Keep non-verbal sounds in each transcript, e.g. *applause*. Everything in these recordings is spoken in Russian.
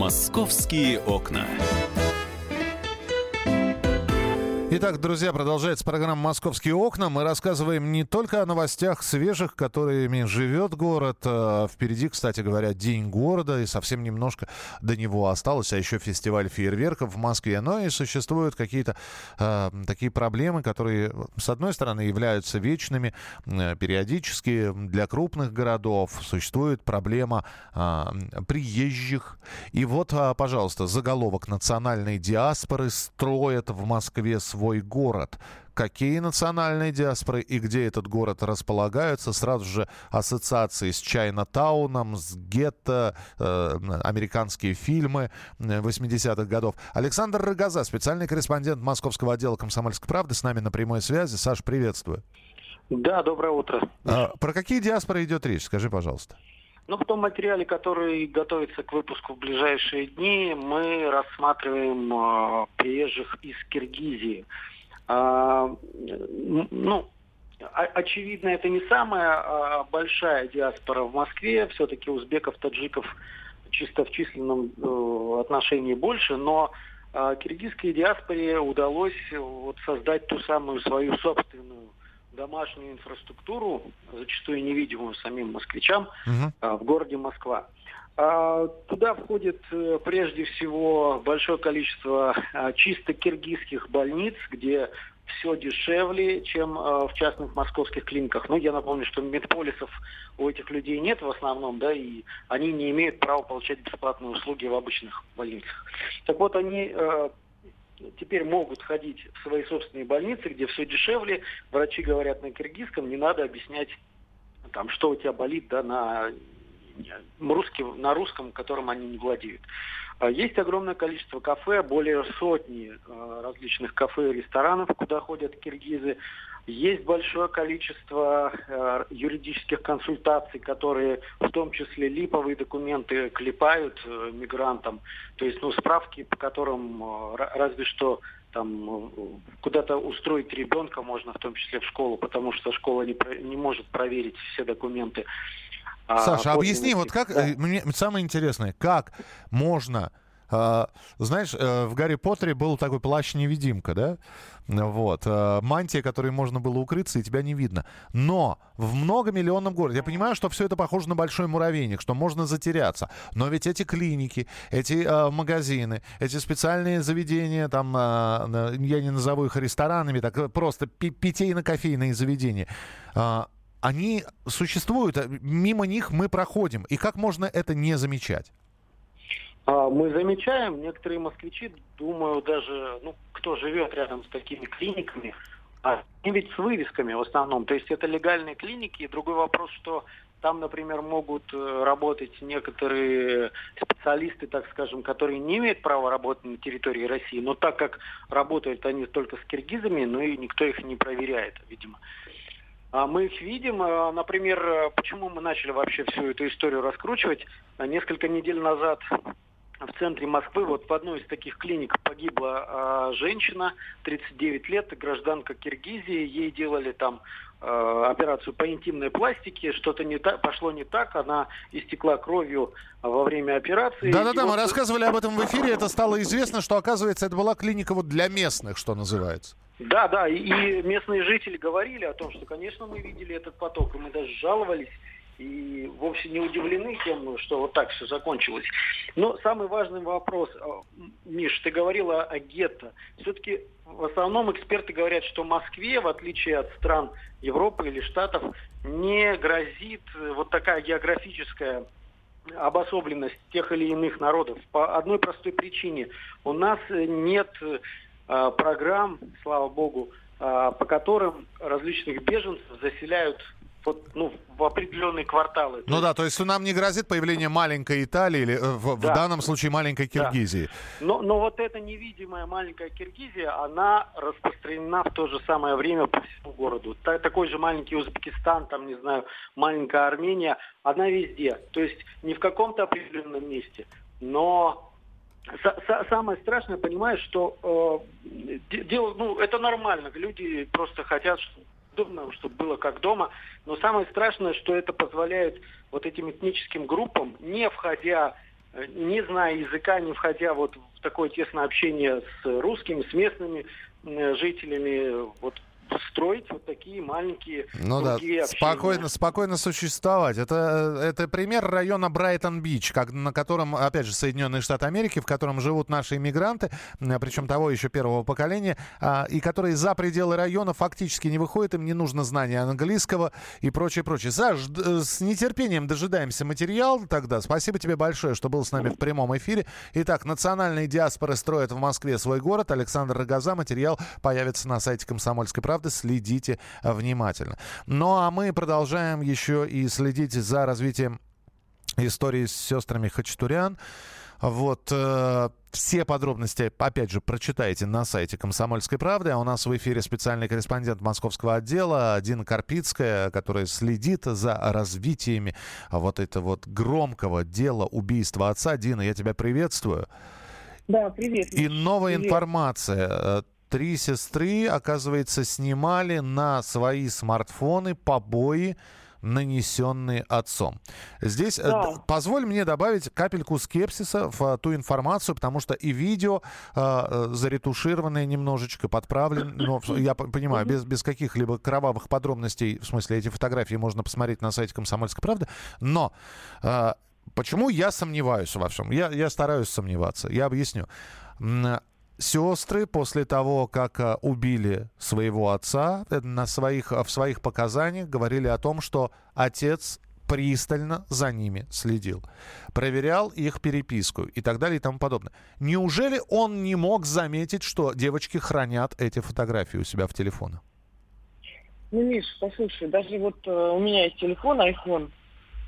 Московские окна. Итак, друзья, продолжается программа «Московские окна». Мы рассказываем не только о новостях свежих, которыми живет город. А впереди, кстати говоря, День города, и совсем немножко до него осталось, а еще фестиваль фейерверков в Москве. Но и существуют какие-то э, такие проблемы, которые, с одной стороны, являются вечными. Э, периодически для крупных городов существует проблема э, приезжих. И вот, э, пожалуйста, заголовок национальной диаспоры строят в Москве свой свой город. Какие национальные диаспоры и где этот город располагаются, сразу же ассоциации с Чайна-тауном, с гетто, э, американские фильмы 80-х годов. Александр Рогоза, специальный корреспондент Московского отдела «Комсомольской правды», с нами на прямой связи. Саш, приветствую. Да, доброе утро. А, про какие диаспоры идет речь? Скажи, пожалуйста. Ну, в том материале, который готовится к выпуску в ближайшие дни, мы рассматриваем э, приезжих из Киргизии. А, ну, очевидно, это не самая а, большая диаспора в Москве. Все-таки узбеков, таджиков чисто в численном э, отношении больше, но э, киргизской диаспоре удалось вот, создать ту самую свою собственную домашнюю инфраструктуру, зачастую невидимую самим москвичам, угу. в городе Москва. А, туда входит э, прежде всего большое количество а, чисто киргизских больниц, где все дешевле, чем э, в частных московских клиниках. Ну, я напомню, что медполисов у этих людей нет в основном, да, и они не имеют права получать бесплатные услуги в обычных больницах. Так вот, они э, теперь могут ходить в свои собственные больницы, где все дешевле. Врачи говорят на киргизском, не надо объяснять, там, что у тебя болит да, на, русский, на русском, которым они не владеют. А есть огромное количество кафе, более сотни э, различных кафе и ресторанов, куда ходят киргизы. Есть большое количество э, юридических консультаций, которые в том числе липовые документы клепают э, мигрантам. То есть ну, справки, по которым э, разве что там э, куда-то устроить ребенка можно, в том числе в школу, потому что школа не, не может проверить все документы. А Саша, а объясни, вот как, да. мне самое интересное, как можно а, знаешь, э, в Гарри Поттере был такой плащ-невидимка, да? Вот. Э, мантия, которой можно было укрыться, и тебя не видно. Но в многомиллионном городе, я понимаю, что все это похоже на большой муравейник, что можно затеряться. Но ведь эти клиники, эти э, магазины, эти специальные заведения, там, э, я не назову их ресторанами, так просто питейно-кофейные заведения, э, они существуют, мимо них мы проходим. И как можно это не замечать? А, мы замечаем, некоторые москвичи, думаю, даже, ну, кто живет рядом с такими клиниками, а, они ведь с вывесками в основном. То есть это легальные клиники. И другой вопрос, что там, например, могут э, работать некоторые специалисты, так скажем, которые не имеют права работать на территории России, но так как работают они только с киргизами, ну и никто их не проверяет, видимо. А мы их видим, э, например, э, почему мы начали вообще всю эту историю раскручивать. Несколько недель назад в центре Москвы, вот в одной из таких клиник погибла э, женщина, 39 лет, гражданка Киргизии. Ей делали там э, операцию по интимной пластике, что-то не так, пошло не так, она истекла кровью во время операции. Да-да-да, вот... мы рассказывали об этом в эфире, это стало известно, что, оказывается, это была клиника вот для местных, что называется. Да, да, и местные жители говорили о том, что, конечно, мы видели этот поток, и мы даже жаловались и вовсе не удивлены тем, что вот так все закончилось. Но самый важный вопрос, а, Миш, ты говорила о гетто. Все-таки в основном эксперты говорят, что Москве, в отличие от стран Европы или Штатов, не грозит вот такая географическая обособленность тех или иных народов. По одной простой причине. У нас нет э, программ, слава богу, э, по которым различных беженцев заселяют вот, ну, в определенные кварталы. Ну да, то есть нам не грозит появление маленькой Италии или э, в, да. в данном случае маленькой Киргизии. Да. Но, но вот эта невидимая маленькая Киргизия, она распространена в то же самое время по всему городу. Ta- такой же маленький Узбекистан, там, не знаю, маленькая Армения, она везде. То есть не в каком-то определенном месте, но Самое страшное, понимаешь, что э, дело, ну, это нормально. Люди просто хотят, чтобы чтобы было как дома. Но самое страшное, что это позволяет вот этим этническим группам, не входя не зная языка, не входя вот в такое тесное общение с русскими, с местными жителями, вот строить вот такие маленькие ну да, спокойно, спокойно существовать. Это, это пример района Брайтон-Бич, как, на котором, опять же, Соединенные Штаты Америки, в котором живут наши иммигранты, причем того еще первого поколения, а, и которые за пределы района фактически не выходят, им не нужно знание английского и прочее, прочее. Саш, с нетерпением дожидаемся материал тогда. Спасибо тебе большое, что был с нами в прямом эфире. Итак, национальные диаспоры строят в Москве свой город. Александр Рогоза. Материал появится на сайте «Комсомольской правды» правда, следите э, внимательно. Ну а мы продолжаем еще и следить за развитием истории с сестрами Хачатурян. Вот э, все подробности, опять же, прочитайте на сайте «Комсомольской правды». А у нас в эфире специальный корреспондент московского отдела Дина Карпицкая, которая следит за развитиями вот этого вот громкого дела убийства отца. Дина, я тебя приветствую. Да, привет. И новая привет. информация три сестры, оказывается, снимали на свои смартфоны побои, нанесенные отцом. Здесь э, да. позволь мне добавить капельку скепсиса в ту информацию, потому что и видео э, заретушированное немножечко, подправлено, *clears throat* но я понимаю, без, без каких-либо кровавых подробностей, в смысле, эти фотографии можно посмотреть на сайте «Комсомольской правды», но э, почему я сомневаюсь во всем? Я, я стараюсь сомневаться, я объясню сестры после того, как а, убили своего отца, э, на своих, в своих показаниях говорили о том, что отец пристально за ними следил, проверял их переписку и так далее и тому подобное. Неужели он не мог заметить, что девочки хранят эти фотографии у себя в телефонах? Ну, Миш, послушай, даже вот э, у меня есть телефон, iPhone,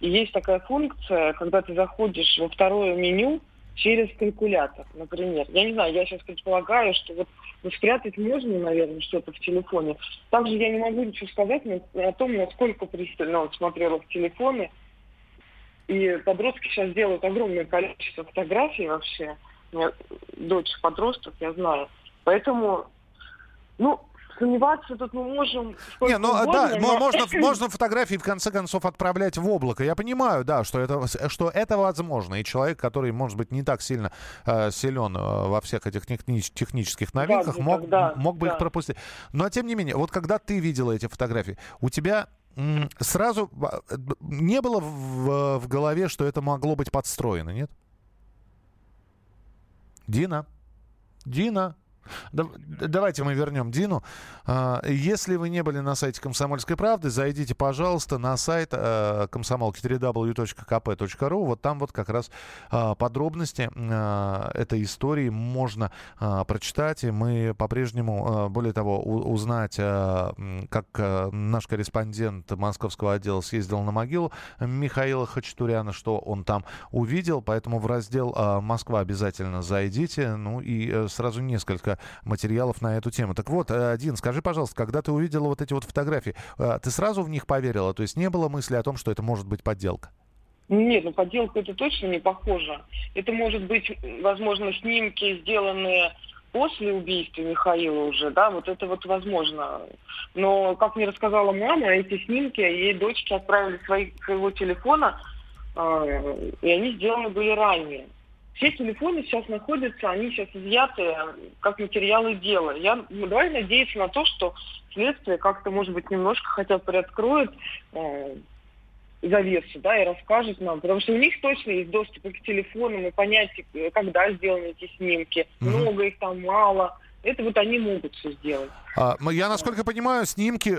и есть такая функция, когда ты заходишь во второе меню, через калькулятор, например. Я не знаю, я сейчас предполагаю, что вот ну, спрятать можно, наверное, что-то в телефоне. Также я не могу ничего сказать о том, насколько пристально он смотрел в телефоны. И подростки сейчас делают огромное количество фотографий вообще. У меня дочь подросток, я знаю. Поэтому, ну, сомневаться тут мы можем. Не, ну угодно, да, но... можно, *clears throat* можно фотографии в конце концов отправлять в облако. Я понимаю, да, что это, что это возможно. И человек, который, может быть, не так сильно э, силен э, во всех этих техни- технических новинках, да, мог, да, мог бы да. их пропустить. Но тем не менее, вот когда ты видела эти фотографии, у тебя сразу э, не было в, в голове, что это могло быть подстроено, нет? Дина. Дина. Давайте мы вернем Дину. А, если вы не были на сайте «Комсомольской правды», зайдите, пожалуйста, на сайт э, комсомолки www.kp.ru. Вот там вот как раз а, подробности а, этой истории можно прочитать. И мы по-прежнему, более того, узнать, как наш корреспондент московского отдела съездил на могилу Михаила Хачатуряна, что он там увидел. Поэтому в раздел «Москва» обязательно зайдите. Ну и э, сразу несколько материалов на эту тему. Так вот, э, Дин, скажи, пожалуйста, когда ты увидела вот эти вот фотографии, э, ты сразу в них поверила? То есть не было мысли о том, что это может быть подделка? Нет, ну подделка это точно не похоже. Это может быть, возможно, снимки, сделанные после убийства Михаила уже, да, вот это вот возможно. Но, как мне рассказала мама, эти снимки ей дочки отправили свои, своего телефона, э, и они сделаны были ранее. Все телефоны сейчас находятся, они сейчас изъяты как материалы дела. Я, ну, давай надеяться на то, что следствие как-то, может быть, немножко хотя бы приоткроет э, завесу, да, и расскажет нам, потому что у них точно есть доступ к телефонам и понять, э, когда сделаны эти снимки, mm-hmm. много их там, мало, это вот они могут все сделать. А, я, насколько понимаю, снимки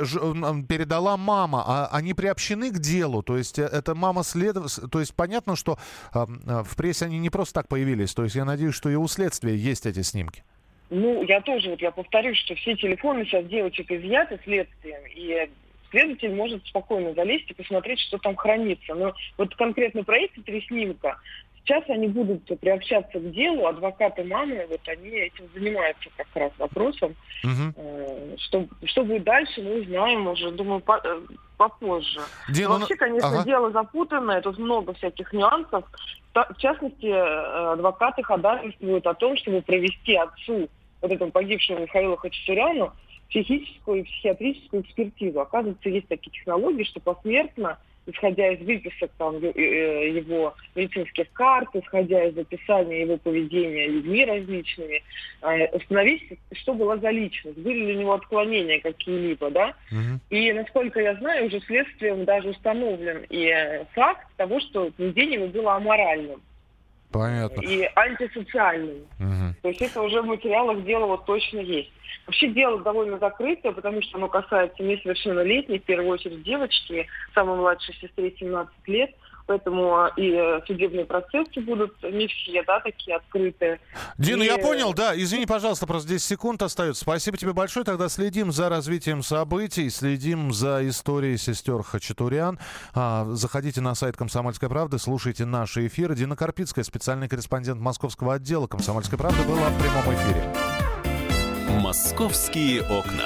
передала мама. А они приобщены к делу? То есть э, это мама следов... То есть понятно, что а, в прессе они не просто так появились. То есть я надеюсь, что и у следствия есть эти снимки. Ну, я тоже, вот я повторюсь, что все телефоны сейчас девочек изъяты следствием, и следователь может спокойно залезть и посмотреть, что там хранится. Но вот конкретно про эти три снимка Сейчас они будут приобщаться к делу, адвокаты мамы, вот они этим занимаются как раз вопросом. Угу. Что, что будет дальше, мы узнаем уже, думаю, по, э, попозже. Дело... вообще, конечно, ага. дело запутанное, тут много всяких нюансов. В частности, э, адвокаты ходатайствуют о том, чтобы провести отцу, вот этому погибшему Михаилу Хачатуряну, психическую и психиатрическую экспертизу. Оказывается, есть такие технологии, что посмертно исходя из выписок там, э, его медицинских карт, исходя из описания его поведения людьми различными, э, установить, что была за личность, были ли у него отклонения какие-либо, да. Угу. И, насколько я знаю, уже следствием даже установлен и факт того, что поведение его было аморальным. Понятно. И антисоциальным. Угу. То есть это уже в материалах дела вот точно есть. Вообще дело довольно закрытое, потому что оно касается несовершеннолетних, в первую очередь девочки, самой младшей сестре 17 лет – поэтому и э, судебные процессы будут не все, да, такие открытые. Дина, и... я понял, да. Извини, пожалуйста, просто 10 секунд остается. Спасибо тебе большое. Тогда следим за развитием событий, следим за историей сестер Хачатурян. А, заходите на сайт «Комсомольской правды», слушайте наши эфиры. Дина Карпицкая, специальный корреспондент московского отдела «Комсомольской правды», была в прямом эфире. «Московские окна».